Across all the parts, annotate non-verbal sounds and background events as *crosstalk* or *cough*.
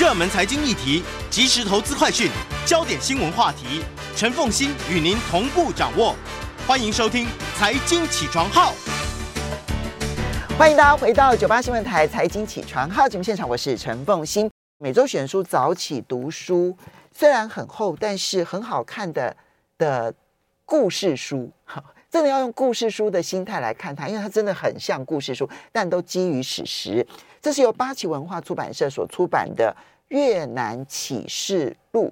热门财经议题、即时投资快讯、焦点新闻话题，陈凤欣与您同步掌握。欢迎收听《财经起床号》。欢迎大家回到九八新闻台《财经起床号》节目现场，我是陈凤欣。每周选书早起读书，虽然很厚，但是很好看的的故事书。*laughs* 真的要用故事书的心态来看它，因为它真的很像故事书，但都基于史实。这是由八旗文化出版社所出版的《越南启示录》。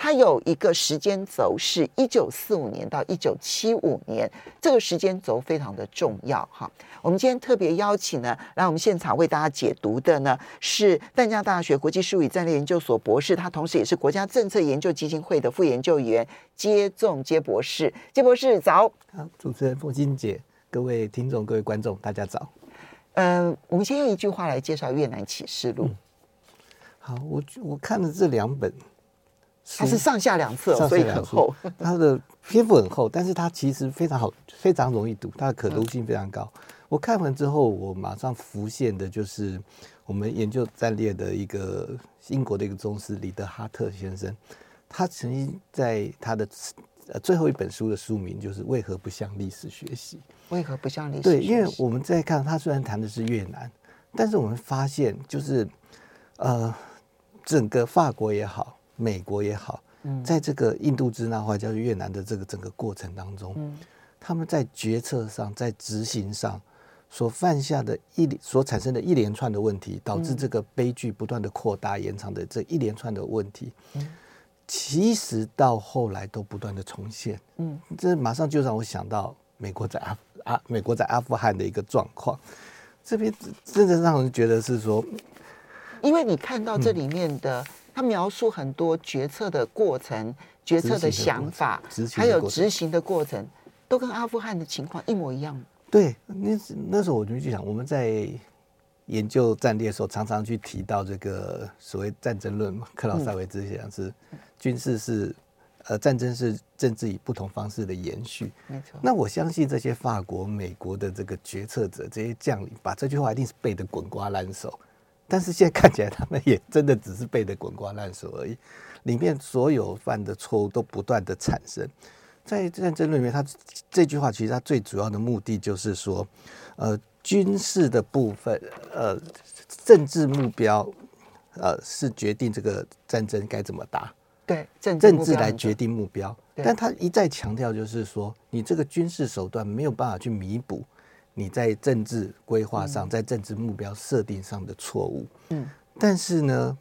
它有一个时间轴，是一九四五年到一九七五年，这个时间轴非常的重要哈。我们今天特别邀请呢，来我们现场为大家解读的呢，是淡江大学国际事务与战略研究所博士，他同时也是国家政策研究基金会的副研究员，接仲接博士。接博士早。好，主持人凤金姐，各位听众、各位观众，大家早。嗯、呃，我们先用一句话来介绍《越南启示录》。嗯。好，我我看了这两本。它是上下两册，所以很厚。*laughs* 它的篇幅很厚，但是它其实非常好，非常容易读，它的可读性非常高。我看完之后，我马上浮现的就是我们研究战略的一个英国的一个宗师李德哈特先生，他曾经在他的呃最后一本书的书名就是为何不向历史学习？为何不向历史学习？对，因为我们在看他虽然谈的是越南，但是我们发现就是呃整个法国也好。美国也好，在这个印度支那或者叫越南的这个整个过程当中，嗯、他们在决策上、在执行上所犯下的一所产生的一连串的问题，导致这个悲剧不断的扩大、延长的这一连串的问题，嗯、其实到后来都不断的重现。嗯，这马上就让我想到美国在阿阿美国在阿富汗的一个状况，这边真的让人觉得是说，因为你看到这里面的。他描述很多决策的过程、决策的想法，还有执行的过程，都跟阿富汗的情况一模一样。对，那那时候我就去想，我们在研究战略的时候，常常去提到这个所谓战争论嘛。克劳塞维兹讲是军事是呃战争是政治以不同方式的延续。没错。那我相信这些法国、美国的这个决策者、这些将领，把这句话一定是背得滚瓜烂熟。但是现在看起来，他们也真的只是背得滚瓜烂熟而已。里面所有犯的错误都不断的产生。在战争里面，他这句话其实他最主要的目的就是说，呃，军事的部分，呃，政治目标，呃，是决定这个战争该怎么打。对，政治政治来决定目标。但他一再强调，就是说，你这个军事手段没有办法去弥补。你在政治规划上，在政治目标设定上的错误，嗯，但是呢，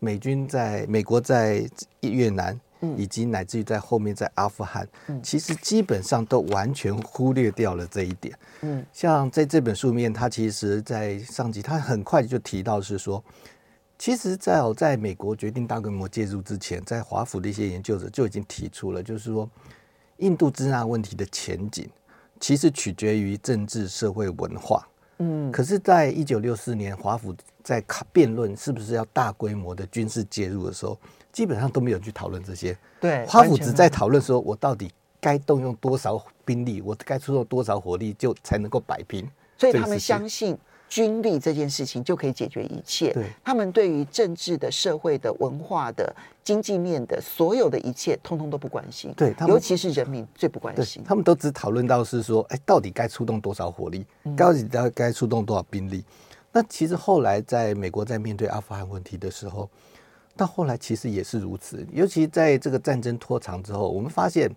美军在美国在越南，以及乃至于在后面在阿富汗，嗯。其实基本上都完全忽略掉了这一点，嗯，像在这本书里面，他其实在上集他很快就提到是说，其实在我在美国决定大规模介入之前，在华府的一些研究者就已经提出了，就是说印度支那问题的前景。其实取决于政治、社会、文化。嗯，可是，在一九六四年，华府在辩论是不是要大规模的军事介入的时候，基本上都没有去讨论这些。对，华府只在讨论说，我到底该动用多少兵力，我该出动多少火力，就才能够摆平。所以他们相信。军力这件事情就可以解决一切。对，他们对于政治的、社会的、文化的、经济面的所有的一切，通通都不关心。对，尤其是人民最不关心。他们都只讨论到是说，哎，到底该出动多少火力？到底该该出动多少兵力？嗯。那其实后来在美国在面对阿富汗问题的时候，到后来其实也是如此。尤其在这个战争拖长之后，我们发现，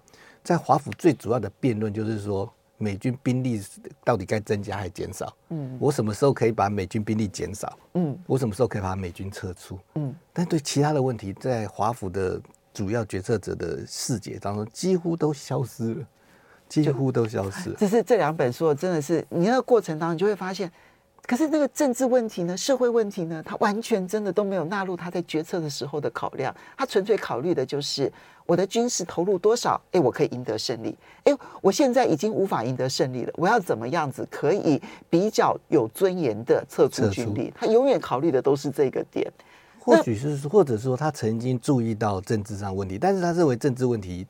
在华府最主要的辩论就是说。美军兵力到底该增加还减少？嗯，我什么时候可以把美军兵力减少？嗯，我什么时候可以把美军撤出？嗯，但对其他的问题，在华府的主要决策者的视野当中，几乎都消失了，几乎都消失了。只是这两本书真的是，你那个过程当中，你就会发现。可是那个政治问题呢，社会问题呢，他完全真的都没有纳入他在决策的时候的考量，他纯粹考虑的就是我的军事投入多少，哎，我可以赢得胜利，哎，我现在已经无法赢得胜利了，我要怎么样子可以比较有尊严的撤出军力？他永远考虑的都是这个点。或许是，或者说他曾经注意到政治上问题，但是他认为政治问题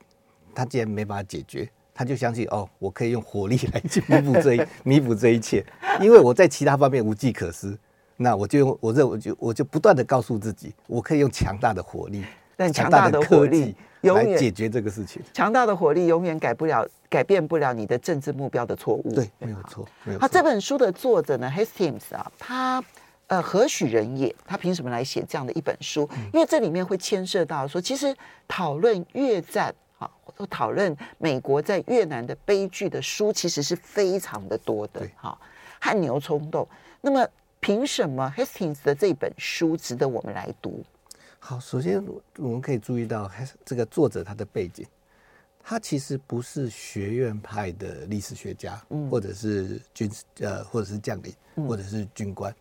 他既然没办法解决。他就相信哦，我可以用火力来去弥补这一 *laughs* 弥补这一切，因为我在其他方面无计可施，那我就用我认我就我就不断的告诉自己，我可以用强大的火力，但强大的火力永解决这个事情。强大的火力永远改不了、改变不了你的政治目标的错误。对，没有错。好，这本书的作者呢，Hastings 啊，他呃何许人也？他凭什么来写这样的一本书？嗯、因为这里面会牵涉到说，其实讨论越战啊，或讨论美国在越南的悲剧的书，其实是非常的多的。好，汗牛充栋。那么。凭什么 Hastings 的这本书值得我们来读？好，首先我们可以注意到这个作者他的背景，他其实不是学院派的历史学家，嗯，或者是军呃，或者是将领，或者是军官，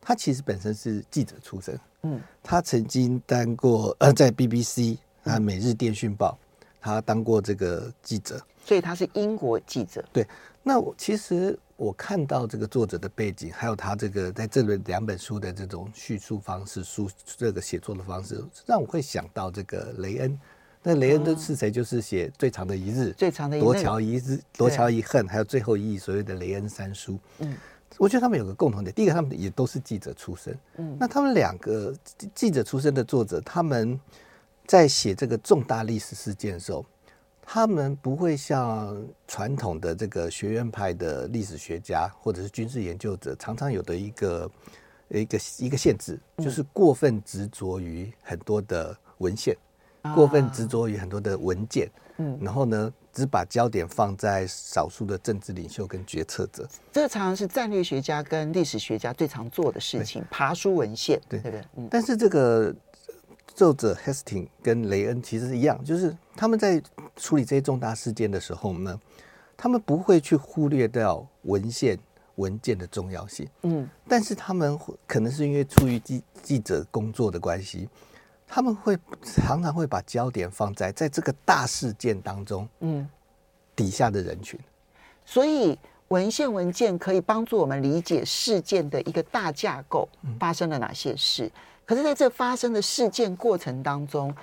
他其实本身是记者出身，嗯，他曾经当过呃在 BBC 啊每日电讯报，他当过这个记者，所以他是英国记者，对。那我其实我看到这个作者的背景，还有他这个在这里两本书的这种叙述方式、书这个写作的方式，让我会想到这个雷恩。那雷恩的是谁？就是写《最长的一日》、《最长的一日》、《夺桥一日》、《夺桥一恨》，还有《最后一役》所谓的雷恩三书。嗯，我觉得他们有个共同点，第一个他们也都是记者出身。嗯，那他们两个记者出身的作者，他们在写这个重大历史事件的时候。他们不会像传统的这个学院派的历史学家或者是军事研究者常常有的一个一个一个限制，就是过分执着于很多的文献，过分执着于很多的文件，嗯，然后呢，只把焦点放在少数的政治领袖跟决策者。这个常常是战略学家跟历史学家最常做的事情，爬书文献，对对不对？嗯，但是这个。作者 Hastings 跟雷恩其实是一样，就是他们在处理这些重大事件的时候呢，他们不会去忽略掉文献文件的重要性。嗯，但是他们可能是因为出于记记者工作的关系，他们会常常会把焦点放在在这个大事件当中，嗯，底下的人群。所以文献文件可以帮助我们理解事件的一个大架构，发生了哪些事。可是，在这发生的事件过程当中，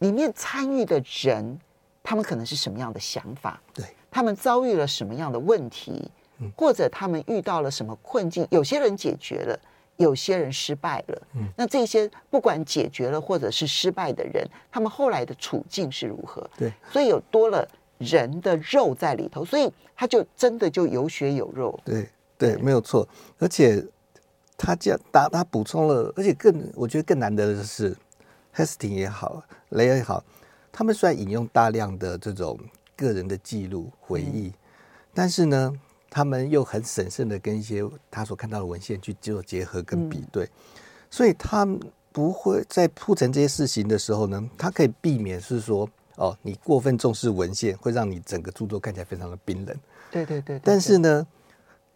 里面参与的人，他们可能是什么样的想法？对，他们遭遇了什么样的问题？或者他们遇到了什么困境？有些人解决了，有些人失败了。嗯，那这些不管解决了或者是失败的人，他们后来的处境是如何？对，所以有多了人的肉在里头，所以他就真的就有血有肉。对，对，没有错，而且。他这样打，他补充了，而且更我觉得更难得的是，Hastings 也好，雷恩也好，他们虽然引用大量的这种个人的记录回忆，嗯、但是呢，他们又很审慎的跟一些他所看到的文献去做结合跟比对，嗯、所以他不会在铺陈这些事情的时候呢，他可以避免是说，哦，你过分重视文献会让你整个著作看起来非常的冰冷。对对对，对，但是呢。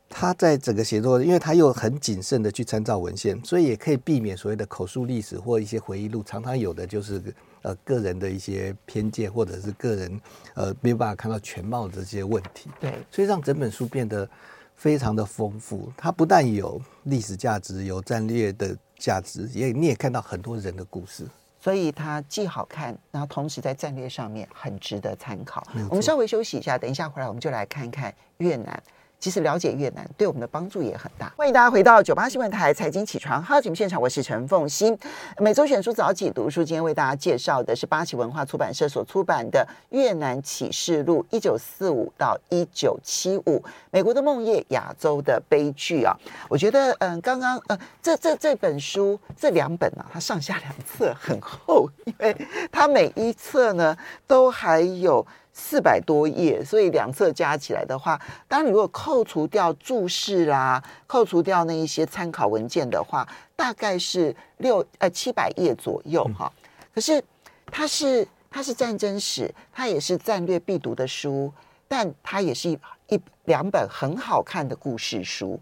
他在整个写作，因为他又很谨慎的去参照文献，所以也可以避免所谓的口述历史或一些回忆录常常有的就是呃个人的一些偏见，或者是个人呃没有办法看到全貌的这些问题。对，所以让整本书变得非常的丰富。它不但有历史价值，有战略的价值，也你也看到很多人的故事。所以它既好看，然后同时在战略上面很值得参考。我们稍微休息一下，等一下回来我们就来看看越南。其实了解越南对我们的帮助也很大。欢迎大家回到九八新闻台财经起床号节目现场，我是陈凤欣。每周选书早起读书，今天为大家介绍的是八旗文化出版社所出版的《越南启示录：一九四五到一九七五美国的梦魇，亚洲的悲剧》啊。我觉得，嗯，刚刚，呃，这这这本书这两本啊，它上下两册很厚，因为它每一册呢都还有。四百多页，所以两册加起来的话，当你如果扣除掉注释啦，扣除掉那一些参考文件的话，大概是六呃七百页左右哈。可是它是它是战争史，它也是战略必读的书，但它也是一一两本很好看的故事书。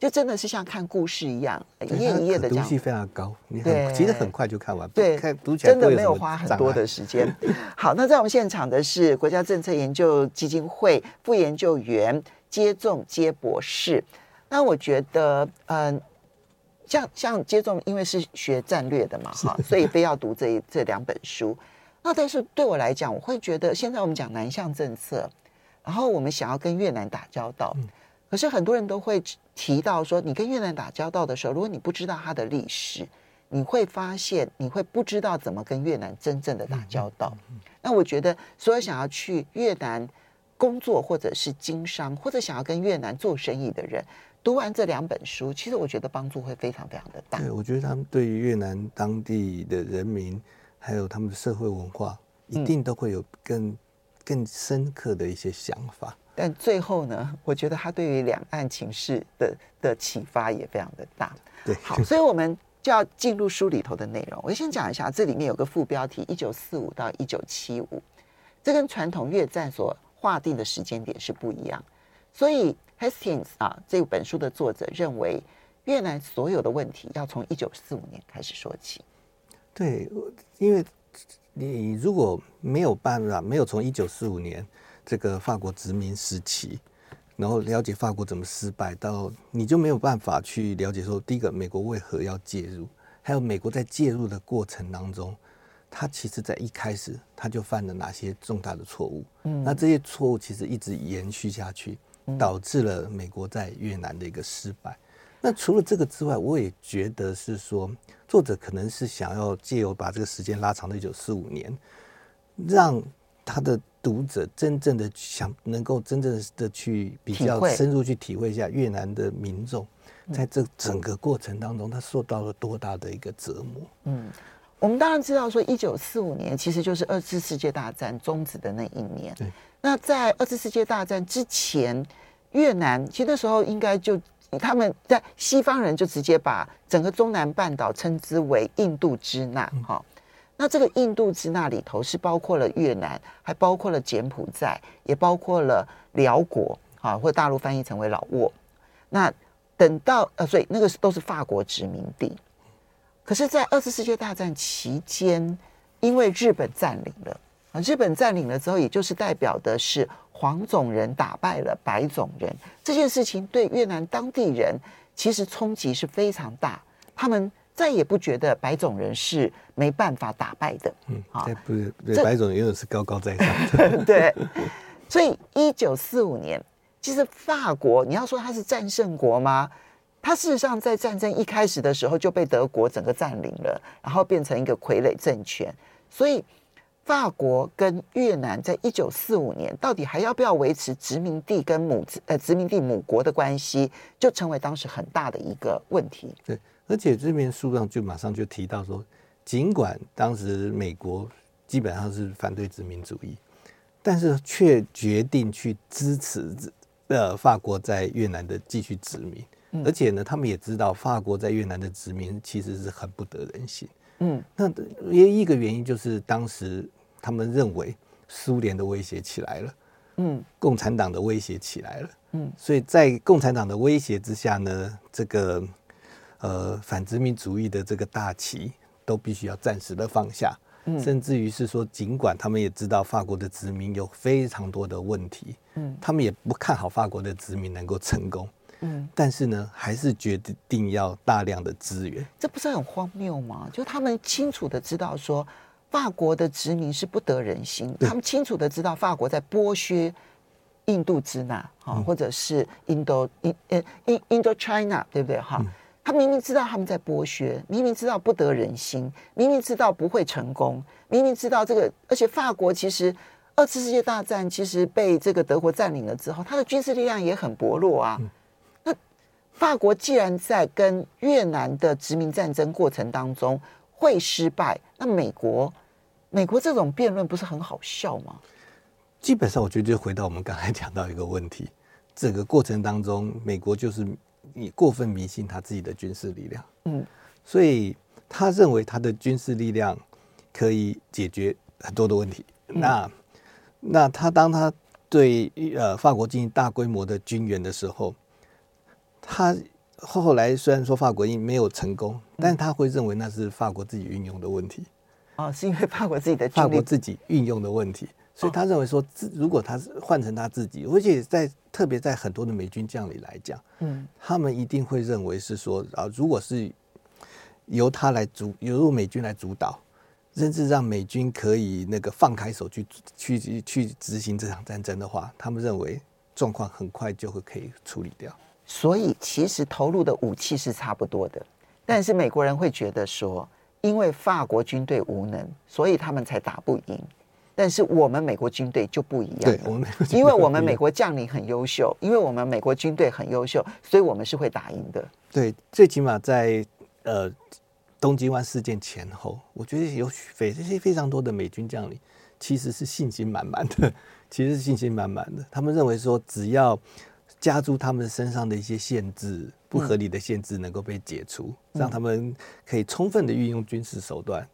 就真的是像看故事一样，一页一页的这样，读性非常高，你很其实很快就看完，对，看读起来真的没有花很多的时间。好，那在我们现场的是国家政策研究基金会副研究员接种接博士。那我觉得，嗯、呃，像像接种，因为是学战略的嘛，哈，所以非要读这一这两本书。那但是对我来讲，我会觉得现在我们讲南向政策，然后我们想要跟越南打交道。嗯可是很多人都会提到说，你跟越南打交道的时候，如果你不知道它的历史，你会发现你会不知道怎么跟越南真正的打交道。那我觉得，所有想要去越南工作或者是经商，或者想要跟越南做生意的人，读完这两本书，其实我觉得帮助会非常非常的大。对，我觉得他们对于越南当地的人民，还有他们的社会文化，一定都会有更、嗯、更深刻的一些想法。但最后呢，我觉得他对于两岸情势的的启发也非常的大。对，好，所以我们就要进入书里头的内容。我先讲一下，这里面有个副标题：一九四五到一九七五，这跟传统越战所划定的时间点是不一样。所以 Hastings 啊，这本书的作者认为，越南所有的问题要从一九四五年开始说起。对，因为你如果没有办法，没有从一九四五年。这个法国殖民时期，然后了解法国怎么失败，到你就没有办法去了解说，第一个美国为何要介入，还有美国在介入的过程当中，他其实在一开始他就犯了哪些重大的错误，嗯，那这些错误其实一直延续下去，导致了美国在越南的一个失败。那除了这个之外，我也觉得是说，作者可能是想要借由把这个时间拉长到一九四五年，让他的。读者真正的想能够真正的去比较深入去体会一下越南的民众，在这整个过程当中，他受到了多大的一个折磨。嗯，我们当然知道说，一九四五年其实就是二次世界大战终止的那一年。对。那在二次世界大战之前，越南其实那时候应该就他们在西方人就直接把整个中南半岛称之为印度支那。哈。那这个印度支那里头是包括了越南，还包括了柬埔寨，也包括了寮国，啊，或大陆翻译成为老挝。那等到呃，所以那个都是法国殖民地。可是，在二次世界大战期间，因为日本占领了啊，日本占领了之后，也就是代表的是黄种人打败了白种人这件事情，对越南当地人其实冲击是非常大，他们。再也不觉得白种人是没办法打败的，嗯，啊，不是，对，白种人永远是高高在上的，*laughs* 对。所以，一九四五年，其实法国，你要说它是战胜国吗？它事实上在战争一开始的时候就被德国整个占领了，然后变成一个傀儡政权。所以，法国跟越南在一九四五年到底还要不要维持殖民地跟母呃殖民地母国的关系，就成为当时很大的一个问题。对。而且这篇书上就马上就提到说，尽管当时美国基本上是反对殖民主义，但是却决定去支持呃法国在越南的继续殖民。而且呢，他们也知道法国在越南的殖民其实是很不得人心。嗯，那也一个原因就是当时他们认为苏联的威胁起来了，嗯，共产党的威胁起来了，嗯，所以在共产党的威胁之下呢，这个。呃，反殖民主义的这个大旗都必须要暂时的放下，嗯，甚至于是说，尽管他们也知道法国的殖民有非常多的问题，嗯，他们也不看好法国的殖民能够成功，嗯，但是呢，还是决定要大量的资源，这不是很荒谬吗？就他们清楚的知道说，法国的殖民是不得人心，他们清楚的知道法国在剥削印度支那哈，嗯，或者是印度印呃印印度 China，对不对？哈？嗯他明明知道他们在剥削，明明知道不得人心，明明知道不会成功，明明知道这个，而且法国其实二次世界大战其实被这个德国占领了之后，他的军事力量也很薄弱啊。那法国既然在跟越南的殖民战争过程当中会失败，那美国美国这种辩论不是很好笑吗？基本上，我觉得就回到我们刚才讲到一个问题，整个过程当中，美国就是。你过分迷信他自己的军事力量，嗯，所以他认为他的军事力量可以解决很多的问题。嗯、那那他当他对呃法国进行大规模的军援的时候，他后来虽然说法国因没有成功，嗯、但他会认为那是法国自己运用的问题。哦，是因为法国自己的法国自己运用的问题。所以他认为说，如果他是换成他自己，而且在特别在很多的美军将领来讲，嗯，他们一定会认为是说啊，如果是由他来主，由美军来主导，甚至让美军可以那个放开手去去去执行这场战争的话，他们认为状况很快就会可以处理掉。所以其实投入的武器是差不多的，但是美国人会觉得说，因为法国军队无能，所以他们才打不赢。但是我们美国军队就不一样，对，我们因为我们美国将领很优秀，因为我们美国军队很优秀，所以我们是会打赢的。对，最起码在呃东京湾事件前后，我觉得有非这些非常多的美军将领其实是信心满满的，其实是信心满满的。他们认为说，只要加诸他们身上的一些限制，不合理的限制能够被解除，嗯、让他们可以充分的运用军事手段。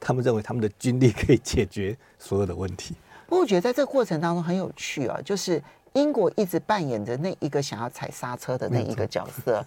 他们认为他们的军力可以解决 *laughs* 所有的问题。不过，我觉得在这个过程当中很有趣啊，就是英国一直扮演着那一个想要踩刹车的那一个角色。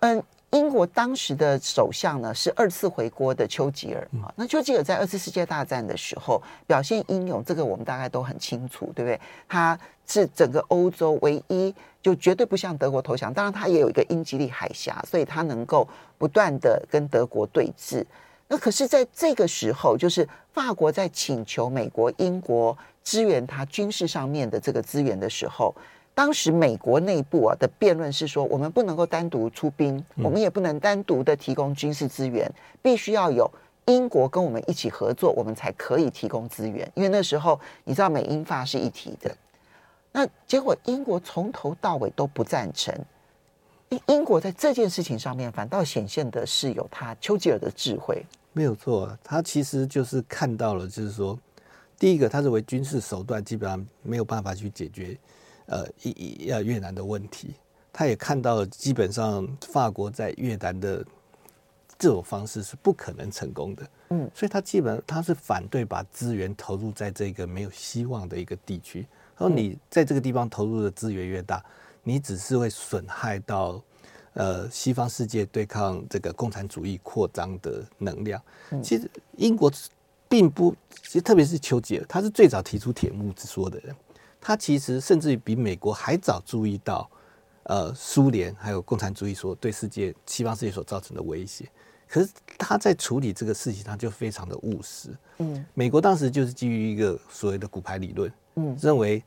嗯，英国当时的首相呢是二次回国的丘吉尔啊。那丘吉尔在二次世界大战的时候表现英勇，这个我们大概都很清楚，对不对？他是整个欧洲唯一就绝对不向德国投降。当然，他也有一个英吉利海峡，所以他能够不断的跟德国对峙。那可是，在这个时候，就是法国在请求美国、英国支援他军事上面的这个资源的时候，当时美国内部啊的辩论是说，我们不能够单独出兵，我们也不能单独的提供军事资源，必须要有英国跟我们一起合作，我们才可以提供资源。因为那时候你知道，美英法是一体的。那结果，英国从头到尾都不赞成。英国在这件事情上面，反倒显现的是有他丘吉尔的智慧。没有错，他其实就是看到了，就是说，第一个，他认为军事手段基本上没有办法去解决，呃，一一呃越南的问题。他也看到了，基本上法国在越南的这种方式是不可能成功的。嗯，所以他基本上他是反对把资源投入在这个没有希望的一个地区。然后你在这个地方投入的资源越大。你只是会损害到，呃，西方世界对抗这个共产主义扩张的能量。其实英国并不，其实特别是丘吉尔，他是最早提出铁幕之说的人。他其实甚至于比美国还早注意到，呃，苏联还有共产主义所对世界、西方世界所造成的威胁。可是他在处理这个事情，上就非常的务实。嗯，美国当时就是基于一个所谓的骨牌理论，嗯，认为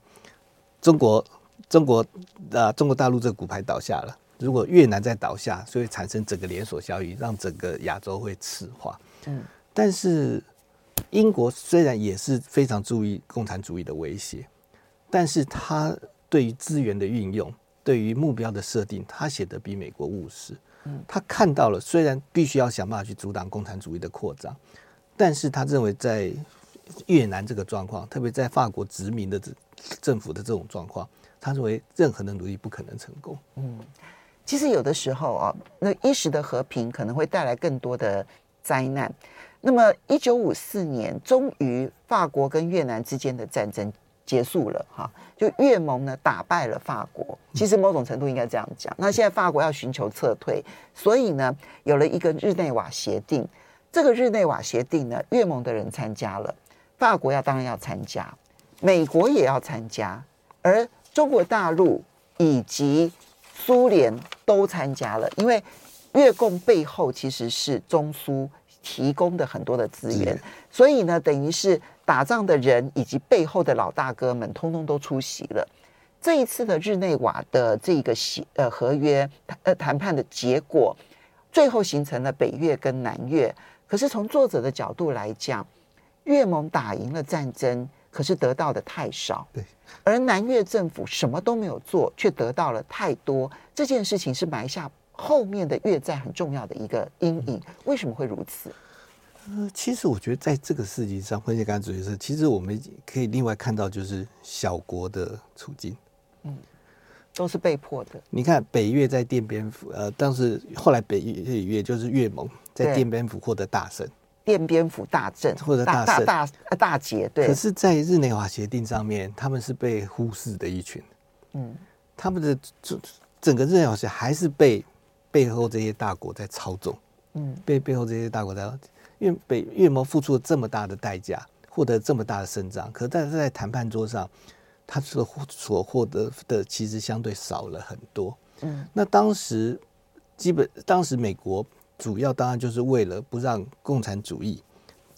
中国。中国啊，中国大陆这个骨牌倒下了。如果越南再倒下，所以产生整个连锁效应，让整个亚洲会赤化。嗯，但是英国虽然也是非常注意共产主义的威胁，但是他对于资源的运用，对于目标的设定，他写的比美国务实。嗯，他看到了，虽然必须要想办法去阻挡共产主义的扩张，但是他认为在越南这个状况，特别在法国殖民的这政府的这种状况。他认为任何的努力不可能成功。嗯，其实有的时候啊，那一时的和平可能会带来更多的灾难。那么，一九五四年，终于法国跟越南之间的战争结束了，哈，就越盟呢打败了法国。其实某种程度应该这样讲。那现在法国要寻求撤退，所以呢，有了一个日内瓦协定。这个日内瓦协定呢，越盟的人参加了，法国要当然要参加，美国也要参加，而中国大陆以及苏联都参加了，因为越共背后其实是中苏提供的很多的资源，所以呢，等于是打仗的人以及背后的老大哥们，通通都出席了。这一次的日内瓦的这个协呃合约呃谈判的结果，最后形成了北越跟南越。可是从作者的角度来讲，越盟打赢了战争。可是得到的太少，对，而南越政府什么都没有做，却得到了太多。这件事情是埋下后面的越战很重要的一个阴影。为什么会如此？呃，其实我觉得在这个事情上，分析刚才主义是，其实我们可以另外看到，就是小国的处境，嗯，都是被迫的。你看北越在奠边府，呃，当时后来北越越就是越盟在奠边府获得大胜。奠边府大胜或者大大大大捷，对。可是，在日内瓦协定上面，他们是被忽视的一群。嗯，他们的整整个日内瓦协还是被背后这些大国在操纵。嗯，被背后这些大国在，因为北越盟付出了这么大的代价，获得这么大的胜仗，可是在在谈判桌上，他所所获得的其实相对少了很多。嗯，那当时基本当时美国。主要当然就是为了不让共产主义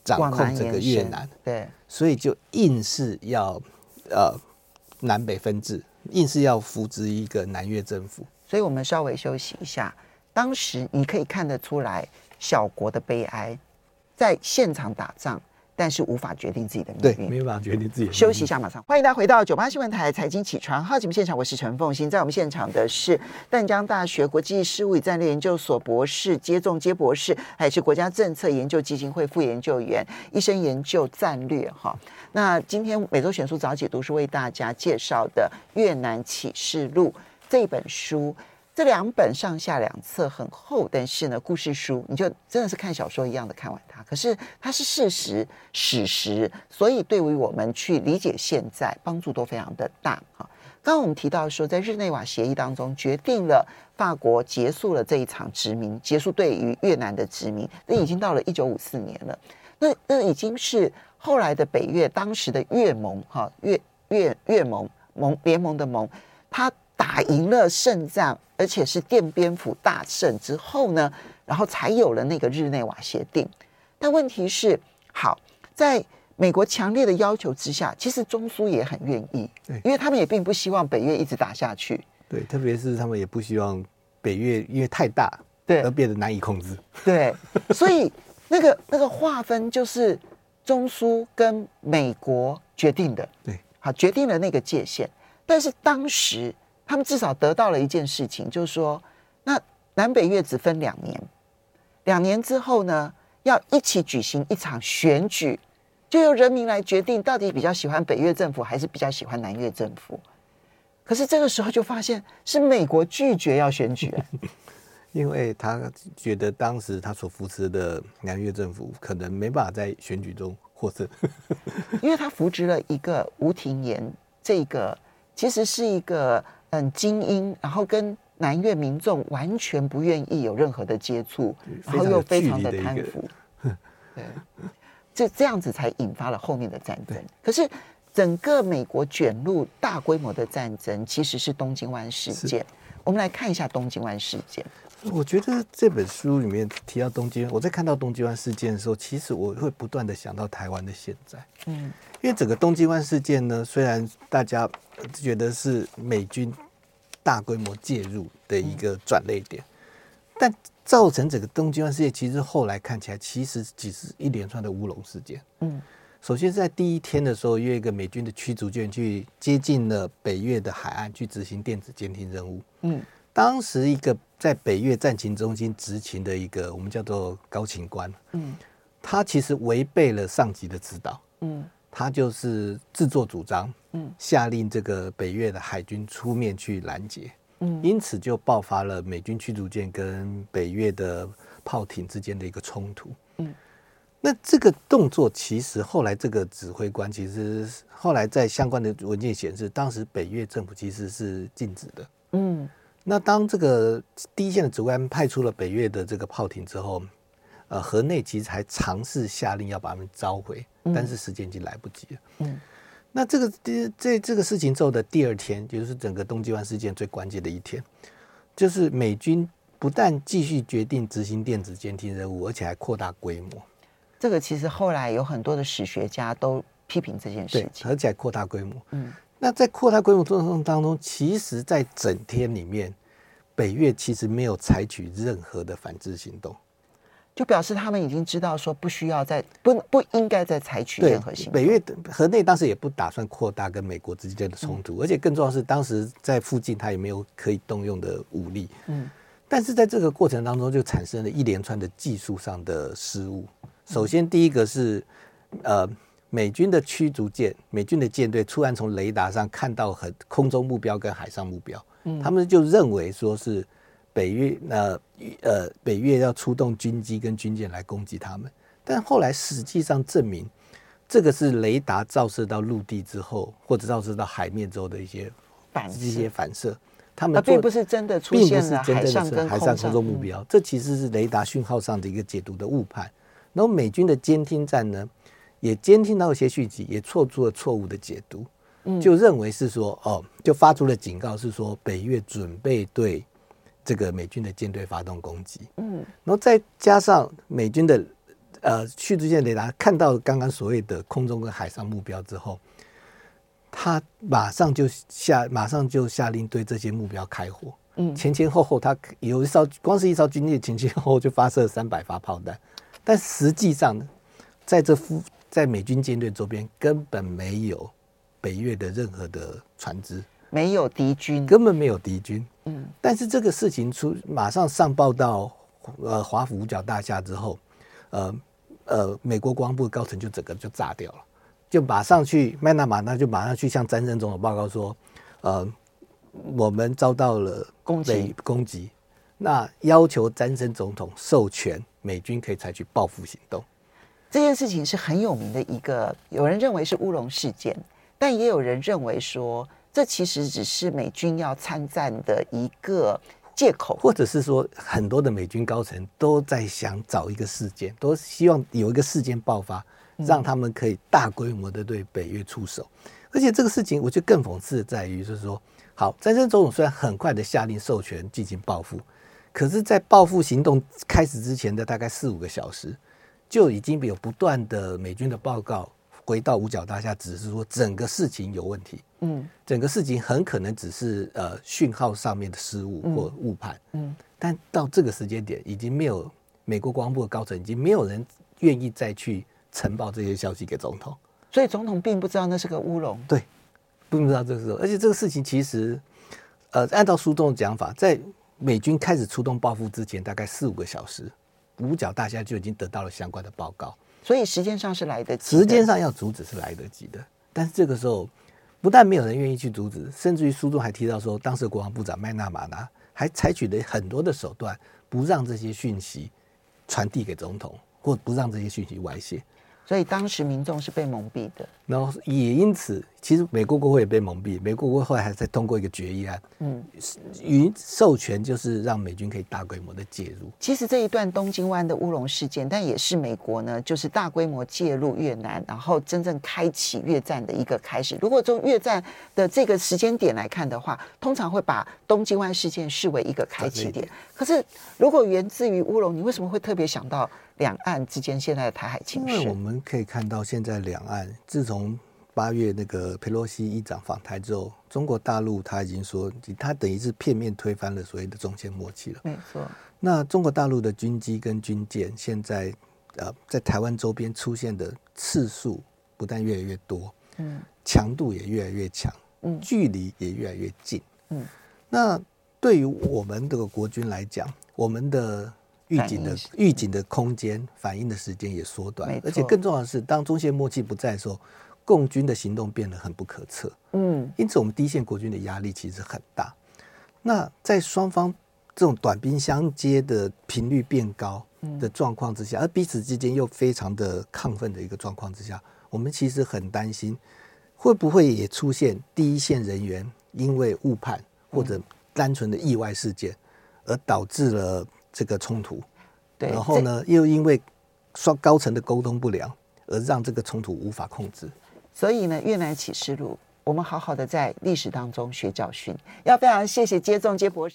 掌控这个越南，对，所以就硬是要呃南北分治，硬是要扶植一个南越政府。所以我们稍微休息一下。当时你可以看得出来小国的悲哀，在现场打仗。但是无法决定自己的命运，对，没有办法决定自己的。休息一下，马上欢迎大家回到九八新闻台财经起床号节目现场，我是陈凤欣，在我们现场的是淡江大学国际事务与战略研究所博士接种接博士，还是国家政策研究基金会副研究员，一生研究战略哈。那今天每周选书早解读是为大家介绍的《越南启示录》这本书。这两本上下两册很厚，但是呢，故事书你就真的是看小说一样的看完它。可是它是事实史实，所以对于我们去理解现在帮助都非常的大啊。刚刚我们提到说，在日内瓦协议当中，决定了法国结束了这一场殖民，结束对于越南的殖民。那已经到了一九五四年了，那那已经是后来的北越当时的越盟哈越越越盟盟联盟的盟，他。打赢了胜仗，而且是奠边府大胜之后呢，然后才有了那个日内瓦协定。但问题是，好，在美国强烈的要求之下，其实中苏也很愿意，对，因为他们也并不希望北越一直打下去。对，特别是他们也不希望北越因为太大，对，而变得难以控制。对，所以那个那个划分就是中苏跟美国决定的。对，好，决定了那个界限，但是当时。他们至少得到了一件事情，就是说，那南北越只分两年，两年之后呢，要一起举行一场选举，就由人民来决定到底比较喜欢北越政府还是比较喜欢南越政府。可是这个时候就发现是美国拒绝要选举，*laughs* 因为他觉得当时他所扶持的南越政府可能没办法在选举中获胜，*laughs* 因为他扶植了一个吴廷琰，这个其实是一个。很精英，然后跟南越民众完全不愿意有任何的接触，然后又非常的贪腐，*laughs* 对，这这样子才引发了后面的战争。可是整个美国卷入大规模的战争，其实是东京湾事件。我们来看一下东京湾事件。我觉得这本书里面提到东京，我在看到东京湾事件的时候，其实我会不断的想到台湾的现在。嗯。因为整个东京湾事件呢，虽然大家觉得是美军大规模介入的一个转捩点，但造成整个东京湾事件，其实后来看起来其实只是一连串的乌龙事件。嗯，首先在第一天的时候，约一个美军的驱逐舰去接近了北越的海岸，去执行电子监听任务。嗯，当时一个在北越战情中心执勤的一个我们叫做高勤官，嗯，他其实违背了上级的指导。嗯。他就是自作主张，嗯，下令这个北越的海军出面去拦截，嗯，因此就爆发了美军驱逐舰跟北越的炮艇之间的一个冲突，嗯，那这个动作其实后来这个指挥官其实后来在相关的文件显示，当时北越政府其实是禁止的，嗯，那当这个第一线的指挥官派出了北越的这个炮艇之后。呃，河内其实还尝试下令要把他们召回，但是时间已经来不及了。嗯，那这个这这这个事情之后的第二天，也就是整个东京湾事件最关键的一天，就是美军不但继续决定执行电子监听任务，而且还扩大规模。这个其实后来有很多的史学家都批评这件事情，而且还扩大规模。嗯，那在扩大规模过程当中，其实在整天里面，北越其实没有采取任何的反制行动。就表示他们已经知道说不需要再不不应该再采取任何行动。北越河内当时也不打算扩大跟美国之间的冲突，嗯，而且更重要是当时在附近他也没有可以动用的武力。嗯，但是在这个过程当中就产生了一连串的技术上的失误。首先第一个是呃美军的驱逐舰、美军的舰队突然从雷达上看到很空中目标跟海上目标，嗯，他们就认为说是。北越那呃，北越要出动军机跟军舰来攻击他们，但后来实际上证明，这个是雷达照射到陆地之后，或者照射到海面之后的一些反一些反射。他们并不是真的出现了海上跟海上空中目标，这其实是雷达讯号上的一个解读的误判。然后美军的监听站呢，也监听到一些讯息，也做出了错误的解读，就认为是说哦，就发出了警告，是说北越准备对。这个美军的舰队发动攻击，嗯，然后再加上美军的呃驱逐舰雷达看到刚刚所谓的空中跟海上目标之后，他马上就下马上就下令对这些目标开火。嗯，前前后后他有一艘光是一艘军舰前前后后就发射三百发炮弹，但实际上呢，在这附在美军舰队周边根本没有北越的任何的船只，没有敌军，根本没有敌军。嗯，但是这个事情出马上上报到呃华府五角大厦之后，呃呃，美国国防部高层就整个就炸掉了，就马上去麦纳马纳就马上去向詹森总统报告说，呃，我们遭到了攻击攻击，那要求詹森总统授权美军可以采取报复行动。这件事情是很有名的一个，有人认为是乌龙事件，但也有人认为说，这其实只是美军要参战的一个借口，或者是说，很多的美军高层都在想找一个事件，都希望有一个事件爆发，让他们可以大规模的对北约出手。而且这个事情，我觉得更讽刺的在于，就是说，好，詹森总统虽然很快的下令授权进行报复，可是，在报复行动开始之前的大概四五个小时，就已经有不断的美军的报告。回到五角大厦，只是说整个事情有问题，嗯，整个事情很可能只是呃讯号上面的失误或误判，嗯，但到这个时间点，已经没有美国国防部的高层，已经没有人愿意再去呈报这些消息给总统，所以总统并不知道那是个乌龙，对，并不知道这个时候，而且这个事情其实，呃，按照书中的讲法，在美军开始出动报复之前，大概四五个小时，五角大厦就已经得到了相关的报告。所以时间上是来得及，时间上要阻止是来得及的，但是这个时候不但没有人愿意去阻止，甚至于书中还提到说，当时国防部长麦纳马纳还采取了很多的手段，不让这些讯息传递给总统，或不让这些讯息外泄。所以当时民众是被蒙蔽的，然后也因此，其实美国国会也被蒙蔽。美国国会后来还在通过一个决议案，嗯，允授权就是让美军可以大规模的介入。其实这一段东京湾的乌龙事件，但也是美国呢，就是大规模介入越南，然后真正开启越战的一个开始。如果从越战的这个时间点来看的话，通常会把东京湾事件视为一个开启点。可是如果源自于乌龙，你为什么会特别想到？两岸之间现在的台海情势，因为我们可以看到，现在两岸自从八月那个佩洛西议长访台之后，中国大陆他已经说，他等于是片面推翻了所谓的中线默契了。没错。那中国大陆的军机跟军舰现在呃在台湾周边出现的次数不但越来越多，嗯，强度也越来越强，嗯，距离也越来越近，嗯。那对于我们这个国军来讲，我们的预警的预警的空间反应的时间也缩短，而且更重要的是，当中线默契不在的时候，共军的行动变得很不可测。嗯，因此我们第一线国军的压力其实很大。那在双方这种短兵相接的频率变高的状况之下，而彼此之间又非常的亢奋的一个状况之下，我们其实很担心会不会也出现第一线人员因为误判或者单纯的意外事件而导致了。这个冲突，对，然后呢，又因为双高层的沟通不良，而让这个冲突无法控制。所以呢，越南启示录，我们好好的在历史当中学教训。要非常谢谢接种接博士。